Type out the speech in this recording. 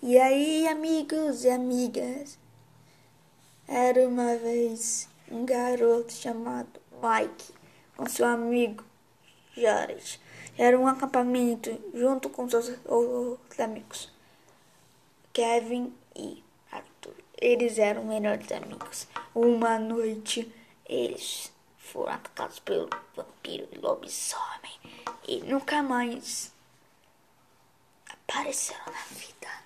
E aí, amigos e amigas, era uma vez um garoto chamado Mike com seu amigo Jared. Era um acampamento junto com seus outros amigos, Kevin e Arthur. Eles eram melhores amigos. Uma noite, eles foram atacados pelo vampiro e lobisomem e nunca mais apareceram na vida.